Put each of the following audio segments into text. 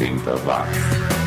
80 watts.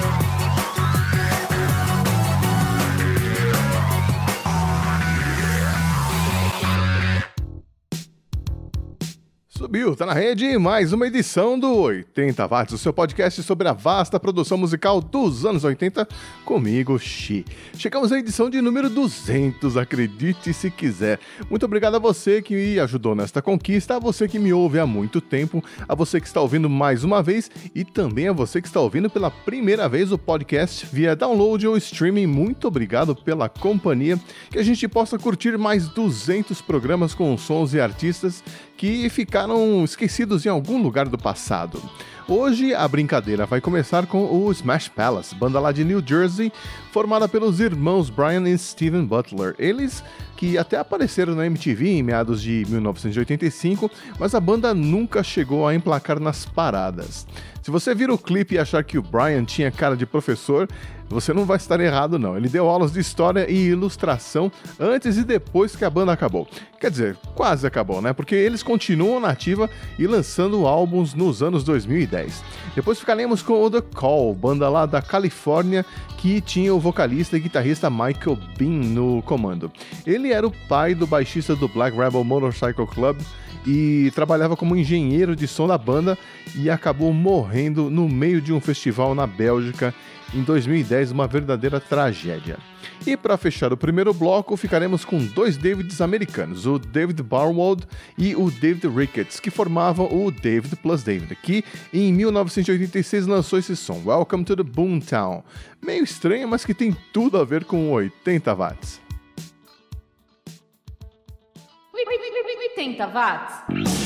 Subiu, tá na rede mais uma edição do 80 Watts, o seu podcast sobre a vasta produção musical dos anos 80, comigo, Xi. Chegamos à edição de número 200, acredite se quiser. Muito obrigado a você que me ajudou nesta conquista, a você que me ouve há muito tempo, a você que está ouvindo mais uma vez e também a você que está ouvindo pela primeira vez o podcast via download ou streaming. Muito obrigado pela companhia, que a gente possa curtir mais 200 programas com sons e artistas que ficaram esquecidos em algum lugar do passado. Hoje a brincadeira vai começar com o Smash Palace, banda lá de New Jersey, formada pelos irmãos Brian e Steven Butler. Eles que até apareceram na MTV em meados de 1985, mas a banda nunca chegou a emplacar nas paradas. Se você vir o clipe e achar que o Brian tinha cara de professor, você não vai estar errado não. Ele deu aulas de história e ilustração antes e depois que a banda acabou. Quer dizer, quase acabou, né? Porque eles continuam na ativa e lançando álbuns nos anos 2010. Depois ficaremos com o The Call, banda lá da Califórnia que tinha o vocalista e guitarrista Michael Bean no comando. Ele era o pai do baixista do Black Rebel Motorcycle Club e trabalhava como engenheiro de som da banda e acabou morrendo no meio de um festival na Bélgica em 2010, uma verdadeira tragédia. E para fechar o primeiro bloco, ficaremos com dois Davids americanos, o David Barwald e o David Ricketts, que formavam o David Plus David, que em 1986 lançou esse som, Welcome to the Boomtown. Meio estranho, mas que tem tudo a ver com 80 watts. 80 watts.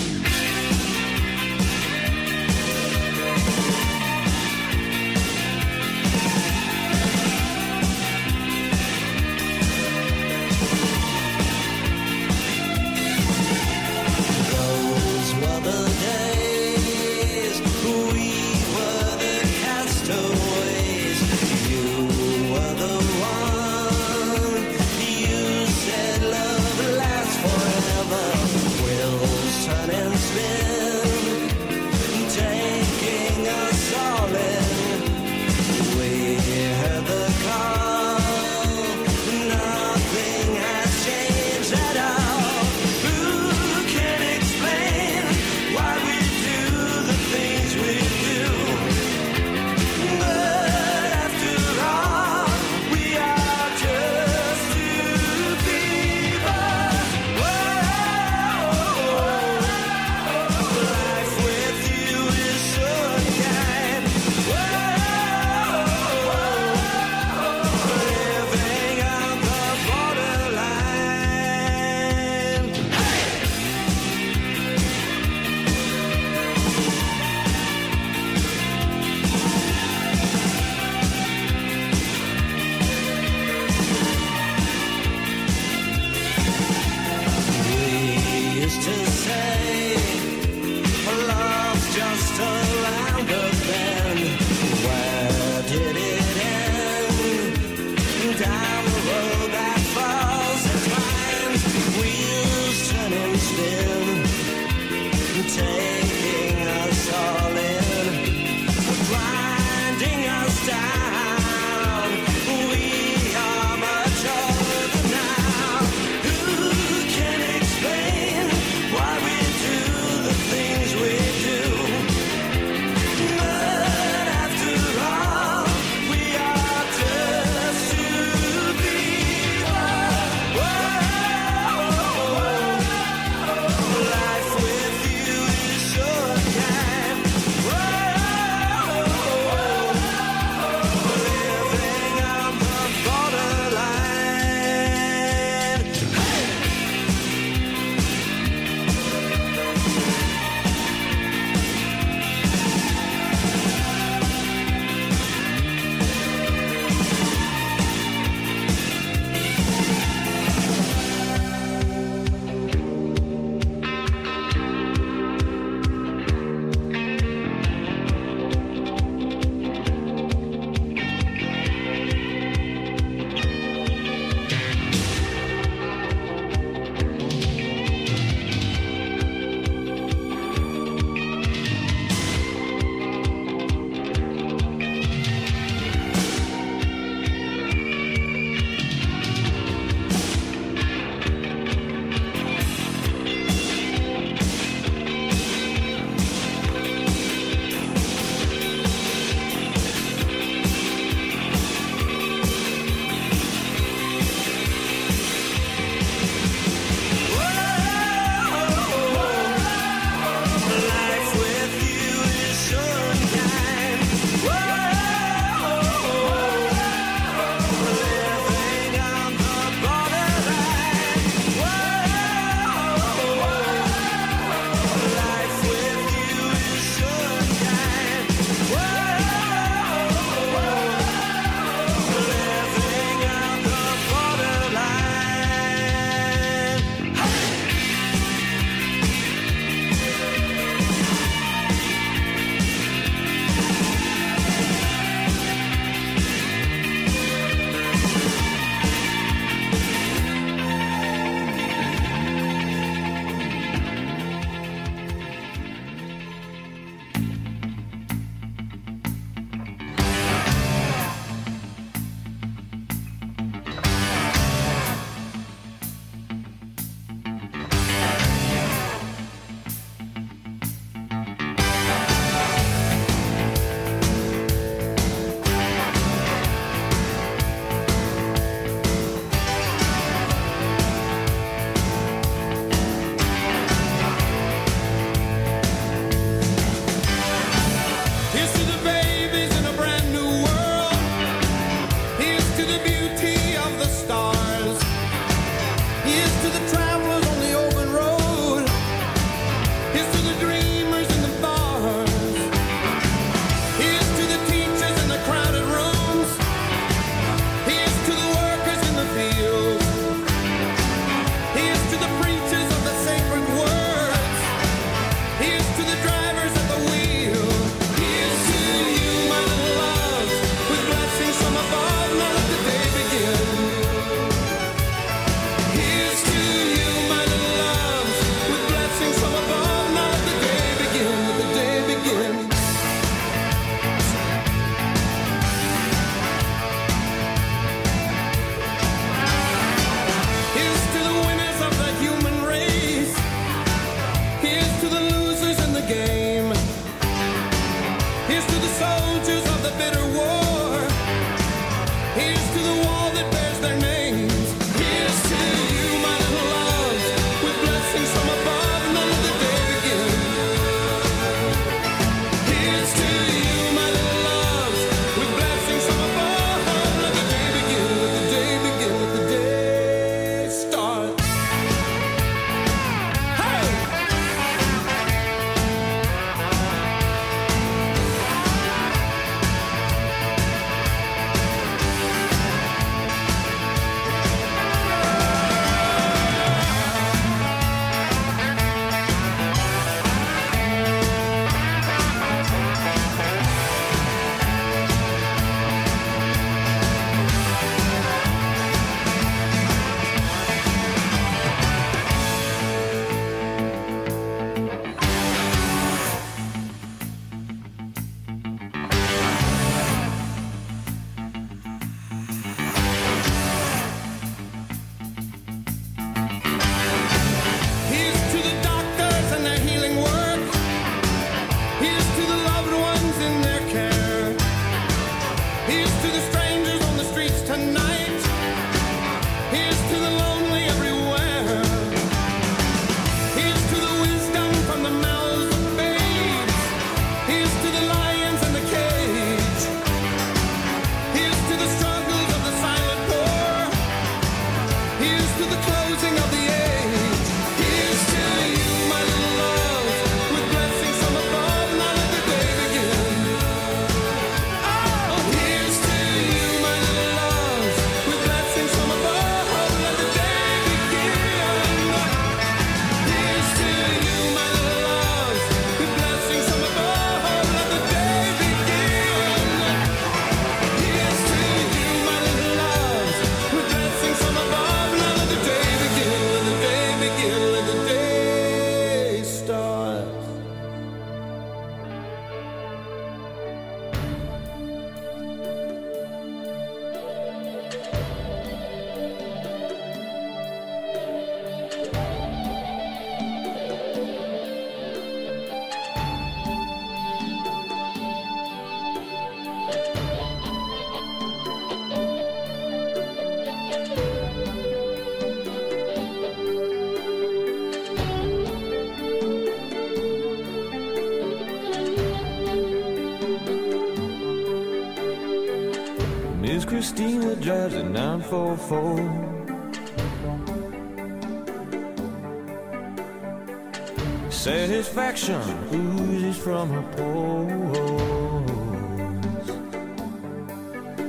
Christina drives a 944. Satisfaction oozes from her pores.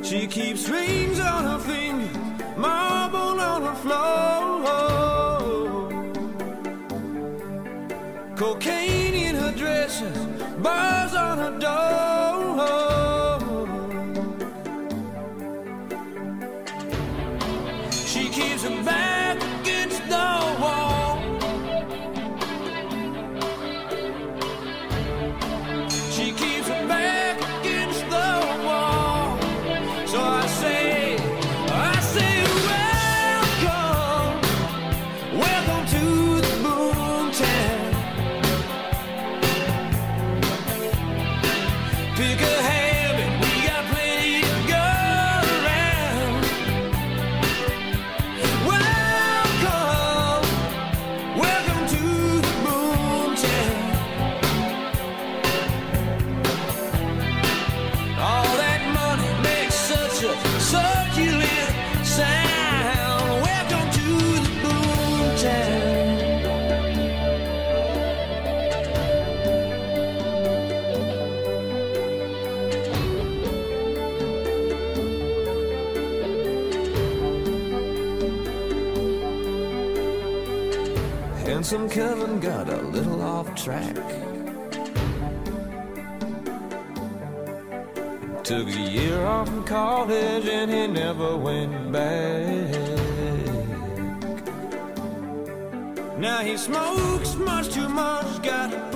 She keeps rings on her fingers, marble on her floor. Cocaine in her dresses, bars on her door. Track. Took a year off from college and he never went back. Now he smokes much too much, got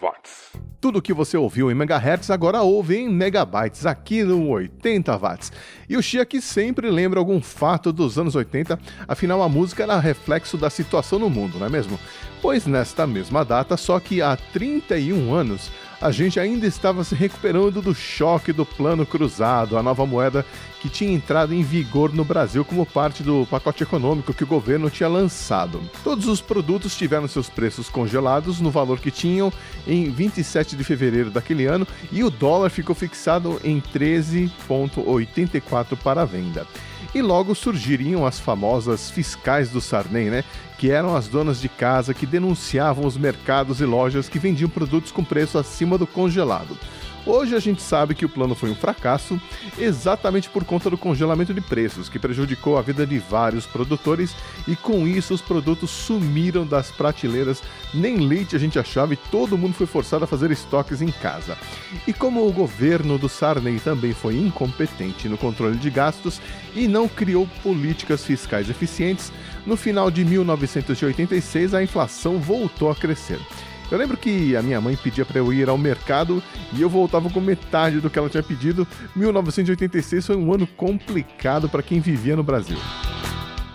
watts. Tudo o que você ouviu em megahertz agora ouve em megabytes aqui no 80 watts. E o Chia que sempre lembra algum fato dos anos 80, afinal a música era reflexo da situação no mundo, não é mesmo? Pois nesta mesma data, só que há 31 anos, a gente ainda estava se recuperando do choque do plano cruzado, a nova moeda que tinha entrado em vigor no Brasil como parte do pacote econômico que o governo tinha lançado. Todos os produtos tiveram seus preços congelados no valor que tinham em 27 de fevereiro daquele ano e o dólar ficou fixado em 13,84 para a venda. E logo surgiriam as famosas fiscais do Sarney, né? Que eram as donas de casa que denunciavam os mercados e lojas que vendiam produtos com preço acima do congelado. Hoje a gente sabe que o plano foi um fracasso exatamente por conta do congelamento de preços, que prejudicou a vida de vários produtores e com isso os produtos sumiram das prateleiras. Nem leite a gente achava e todo mundo foi forçado a fazer estoques em casa. E como o governo do Sarney também foi incompetente no controle de gastos e não criou políticas fiscais eficientes, no final de 1986 a inflação voltou a crescer. Eu lembro que a minha mãe pedia para eu ir ao mercado e eu voltava com metade do que ela tinha pedido. 1986 foi um ano complicado para quem vivia no Brasil.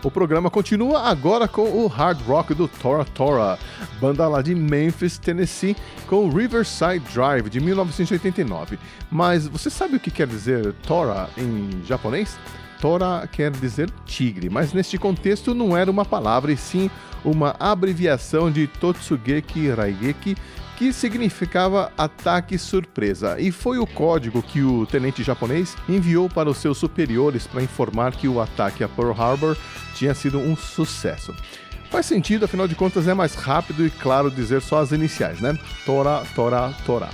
O programa continua agora com o hard rock do Tora Tora, banda lá de Memphis, Tennessee, com Riverside Drive de 1989. Mas você sabe o que quer dizer Tora em japonês? Tora quer dizer tigre, mas neste contexto não era uma palavra e sim uma abreviação de Totsugeki Raigeki, que significava ataque surpresa, e foi o código que o tenente japonês enviou para os seus superiores para informar que o ataque a Pearl Harbor tinha sido um sucesso. Faz sentido, afinal de contas é mais rápido e claro dizer só as iniciais, né? Tora, Tora, Tora.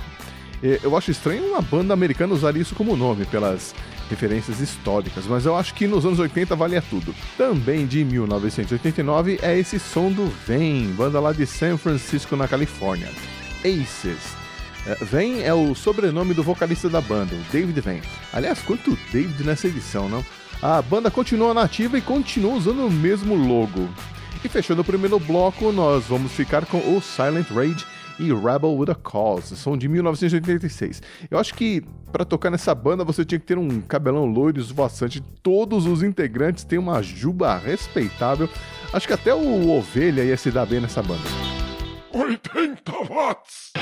Eu acho estranho uma banda americana usar isso como nome, pelas referências históricas, mas eu acho que nos anos 80 valia tudo. Também de 1989 é esse som do Vem, banda lá de San Francisco, na Califórnia. Aces. Vem é o sobrenome do vocalista da banda, David Vem. Aliás, quanto David nessa edição, não? A banda continua nativa e continua usando o mesmo logo. E fechando o primeiro bloco, nós vamos ficar com o Silent Rage e Rebel with a Cause, são de 1986. Eu acho que para tocar nessa banda você tinha que ter um cabelão loiro esvoaçante. Todos os integrantes têm uma juba respeitável. Acho que até o Ovelha ia se dar bem nessa banda. 80 watts!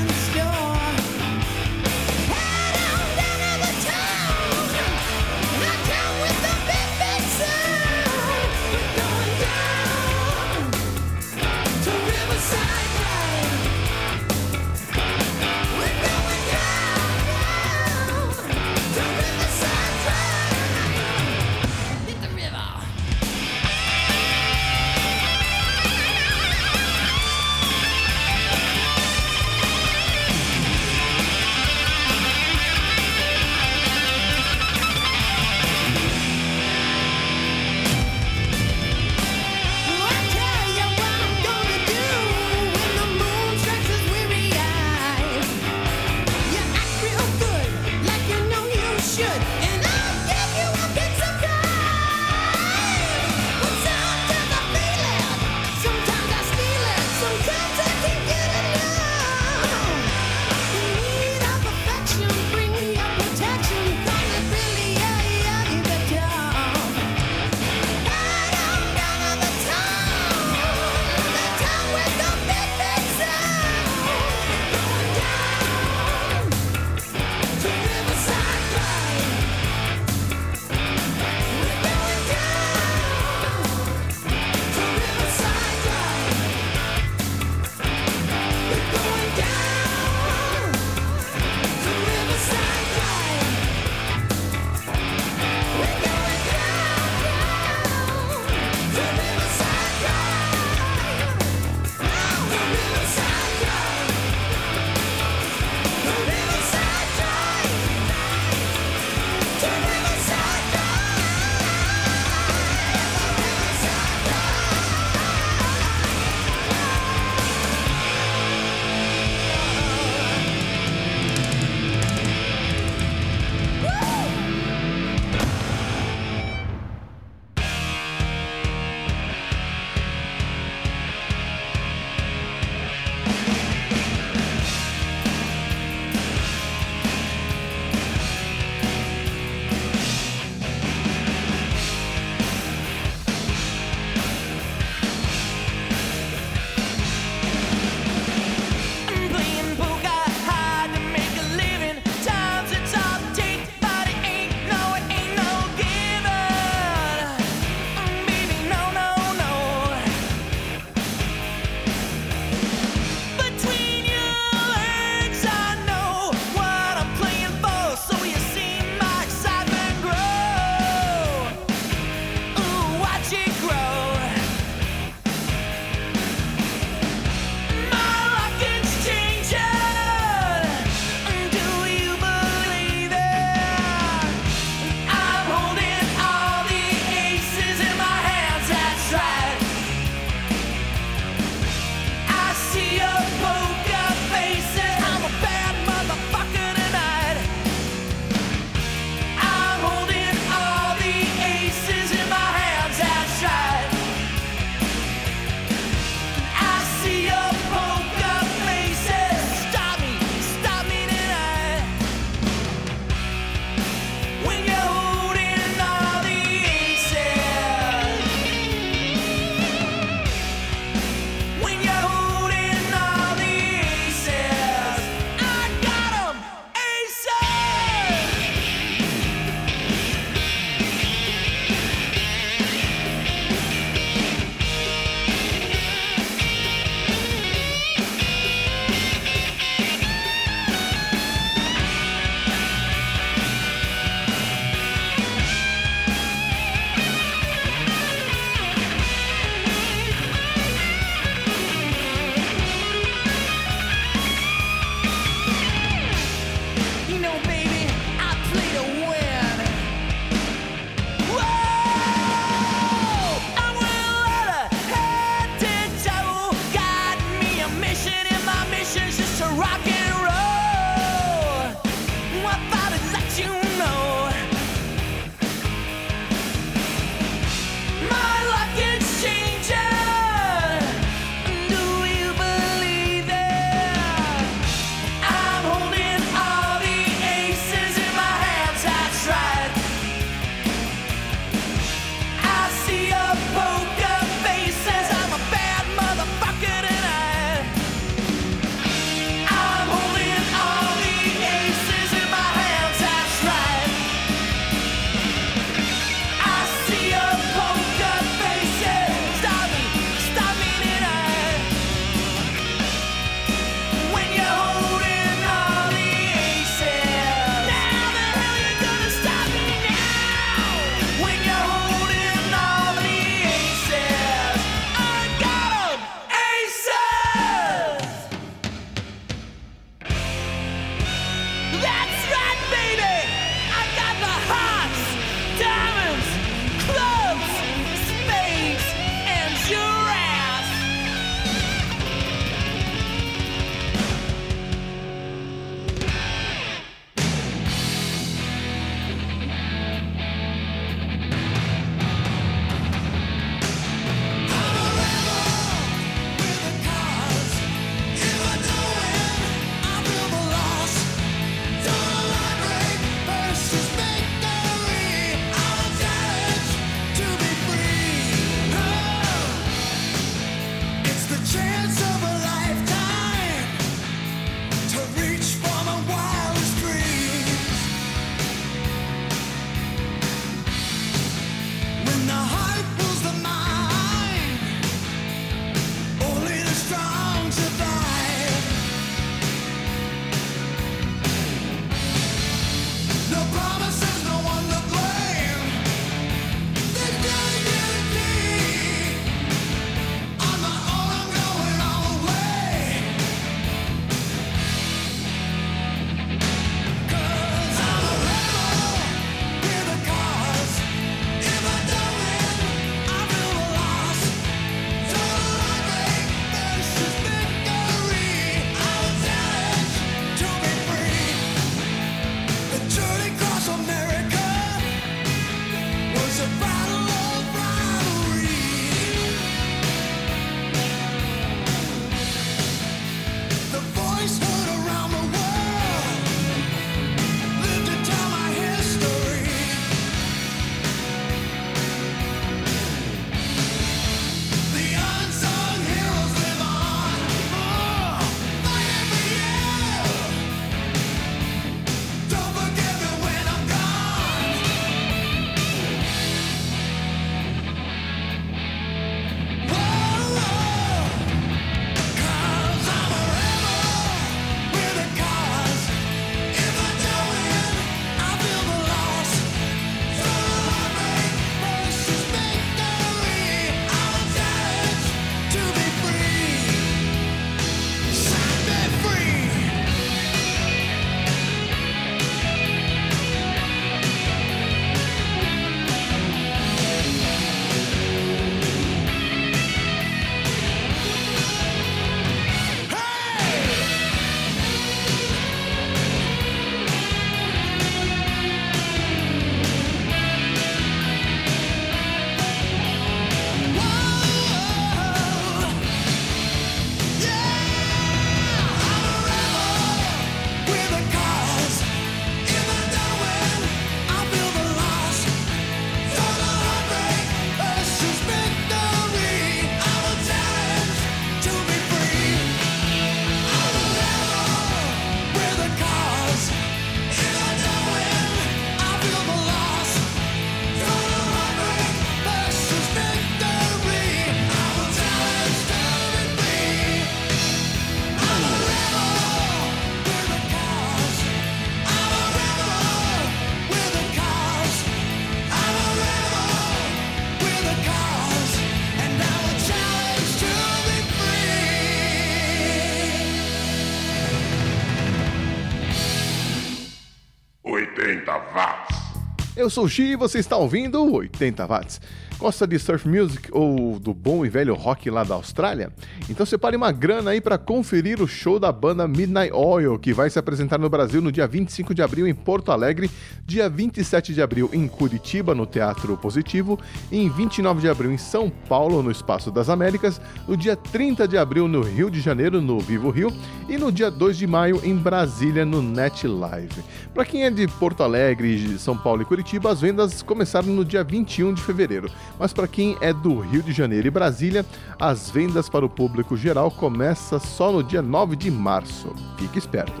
Eu sou o Xi e você está ouvindo o 80 Watts. Gosta de surf music ou do bom e velho rock lá da Austrália? Então separe uma grana aí para conferir o show da banda Midnight Oil, que vai se apresentar no Brasil no dia 25 de abril em Porto Alegre, dia 27 de abril em Curitiba, no Teatro Positivo, e em 29 de abril em São Paulo, no Espaço das Américas, no dia 30 de abril no Rio de Janeiro, no Vivo Rio, e no dia 2 de maio em Brasília, no Net Live. Para quem é de Porto Alegre, São Paulo e Curitiba, as vendas começaram no dia 21 de fevereiro, mas para quem é do Rio de Janeiro e Brasília, as vendas para o público geral começam só no dia 9 de março. Fique esperto.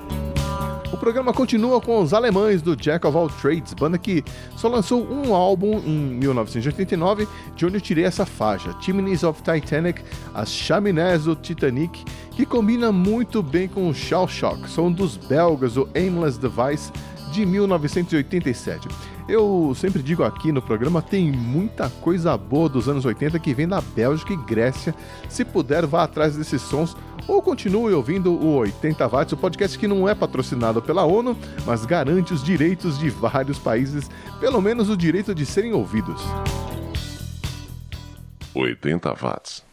O programa continua com os alemães do Jack of All Trades, banda que só lançou um álbum em 1989, de onde eu tirei essa faixa, Chimneys of Titanic, as chaminés do Titanic, que combina muito bem com o Shell Shock, som dos belgas do Aimless Device de 1987. Eu sempre digo aqui no programa, tem muita coisa boa dos anos 80 que vem da Bélgica e Grécia. Se puder, vá atrás desses sons ou continue ouvindo o 80 Watts, o podcast que não é patrocinado pela ONU, mas garante os direitos de vários países, pelo menos o direito de serem ouvidos. 80 watts.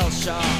Shell shock.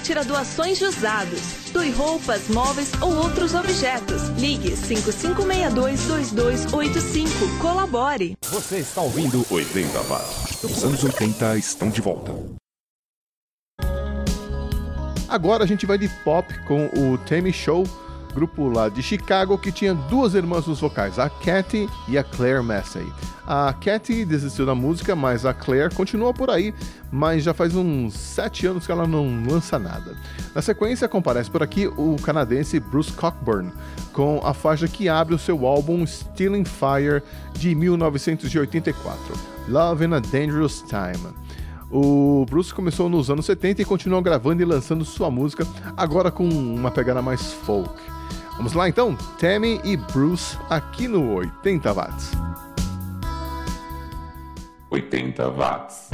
Retira doações de usados. Doe roupas, móveis ou outros objetos. Ligue 5562-2285. Colabore. Você está ouvindo 80 Watts. Os anos 80 estão de volta. Agora a gente vai de pop com o Tammy Show, grupo lá de Chicago que tinha duas irmãs nos vocais, a Cathy e a Claire Massey. A Cathy desistiu da música, mas a Claire continua por aí, mas já faz uns sete anos que ela não lança nada. Na sequência comparece por aqui o canadense Bruce Cockburn com a faixa que abre o seu álbum Stealing Fire de 1984, Love in a Dangerous Time. O Bruce começou nos anos 70 e continuou gravando e lançando sua música, agora com uma pegada mais folk. Vamos lá então, Tammy e Bruce aqui no 80 Watts. 80 Watts.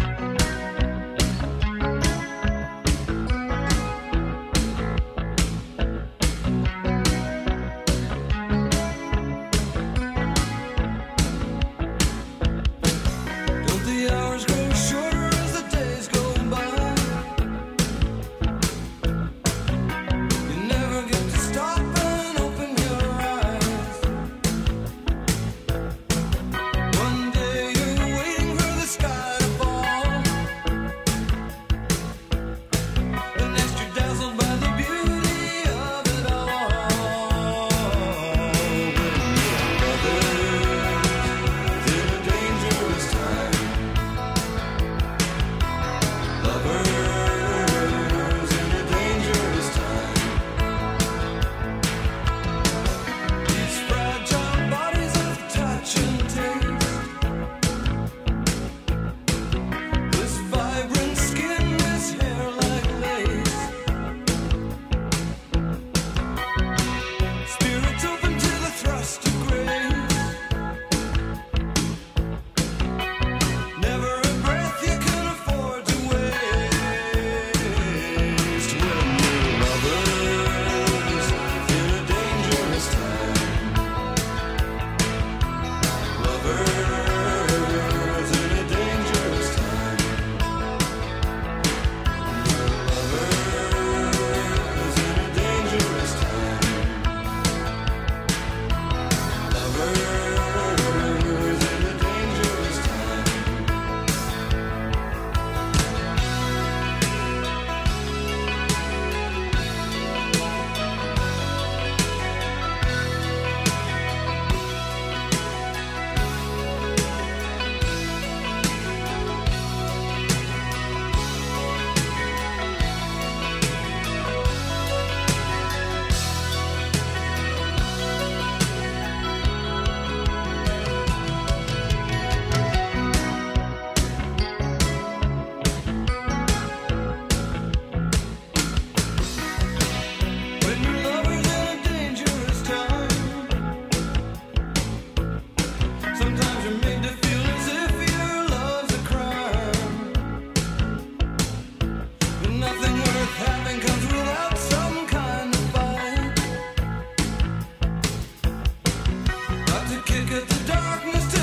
kick at the darkness.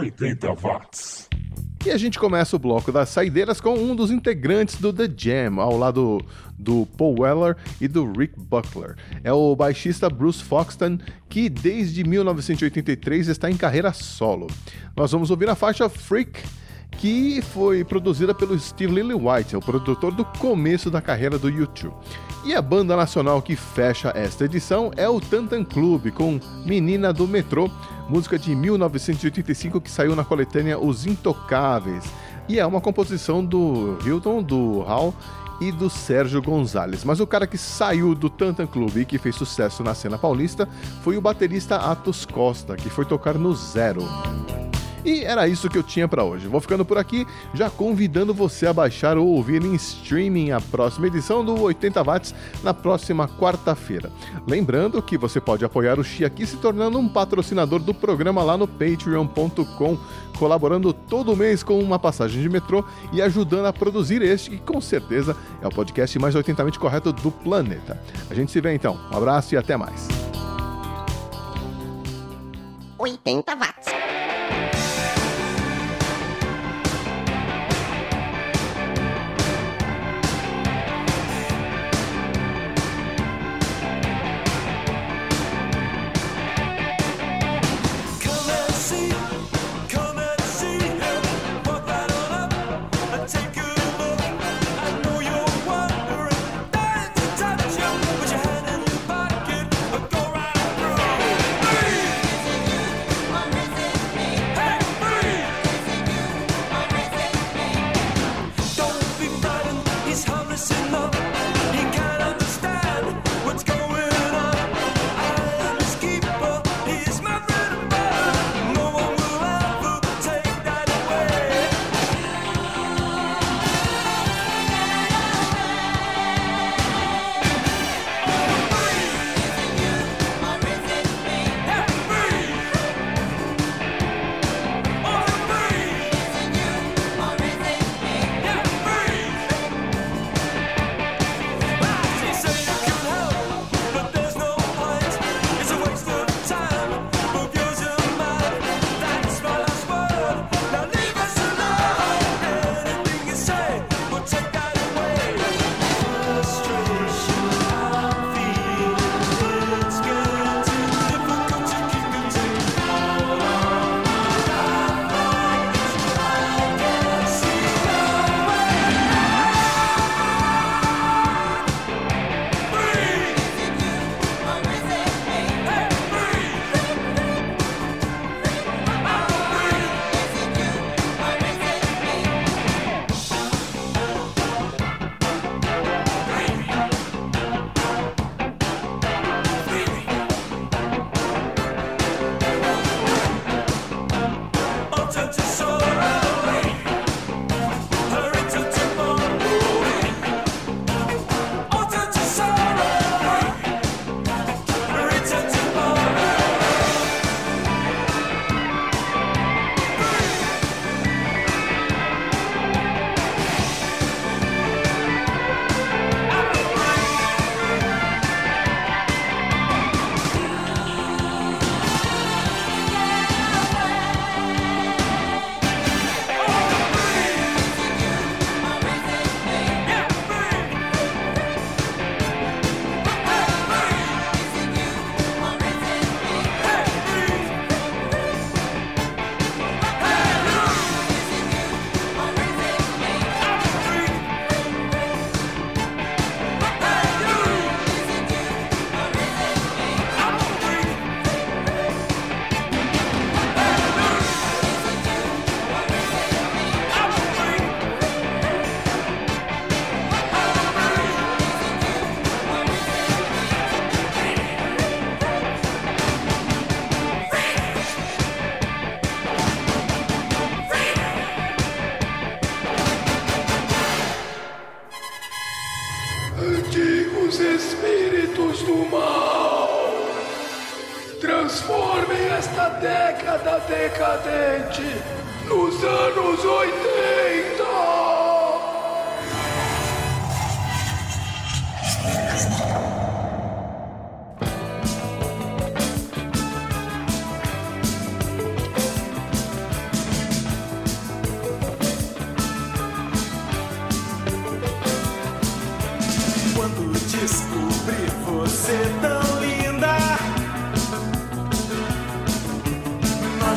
80 watts. E a gente começa o bloco das saideiras com um dos integrantes do The Jam, ao lado do Paul Weller e do Rick Buckler. É o baixista Bruce Foxton, que desde 1983 está em carreira solo. Nós vamos ouvir a faixa Freak, que foi produzida pelo Steve Lillywhite, o produtor do começo da carreira do YouTube. E a banda nacional que fecha esta edição é o Tantan Club, com Menina do Metrô, música de 1985 que saiu na coletânea Os Intocáveis. E é uma composição do Hilton, do Hal e do Sérgio Gonzalez. Mas o cara que saiu do Tantan Club e que fez sucesso na cena paulista foi o baterista Atos Costa, que foi tocar no Zero. E era isso que eu tinha para hoje. Vou ficando por aqui, já convidando você a baixar ou ouvir em streaming a próxima edição do 80 Watts na próxima quarta-feira. Lembrando que você pode apoiar o Xi aqui se tornando um patrocinador do programa lá no patreon.com, colaborando todo mês com uma passagem de metrô e ajudando a produzir este, que com certeza é o podcast mais 80mente correto do planeta. A gente se vê então. Um abraço e até mais. 80 watts. See,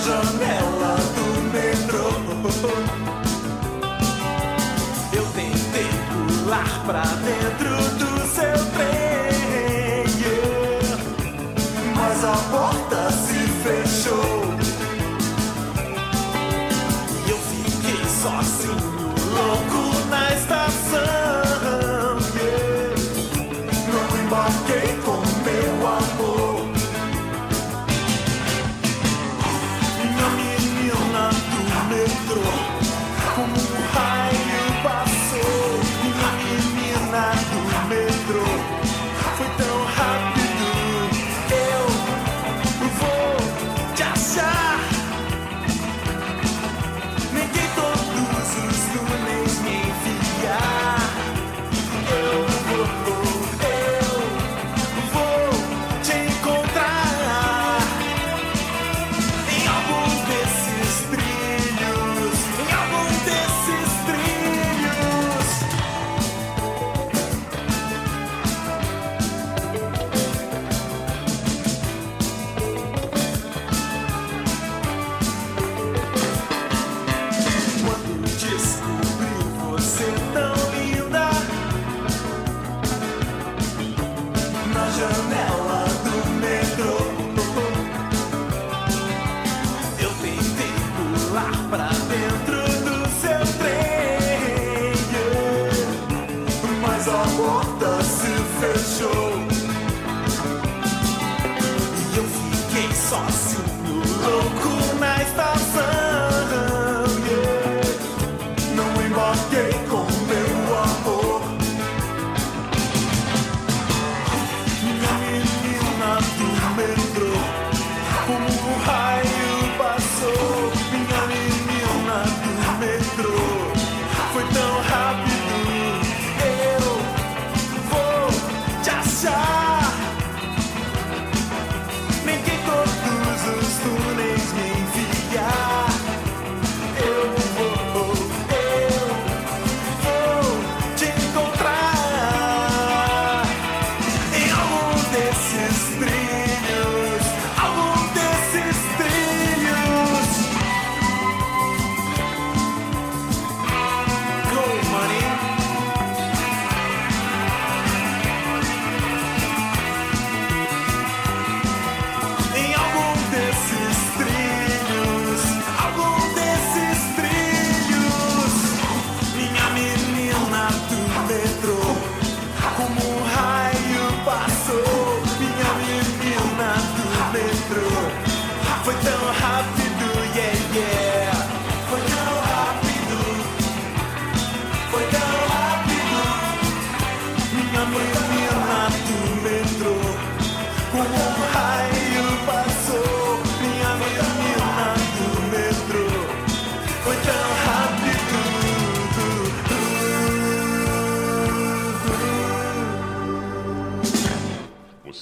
janela do metrô. Eu tentei pular pra so cool.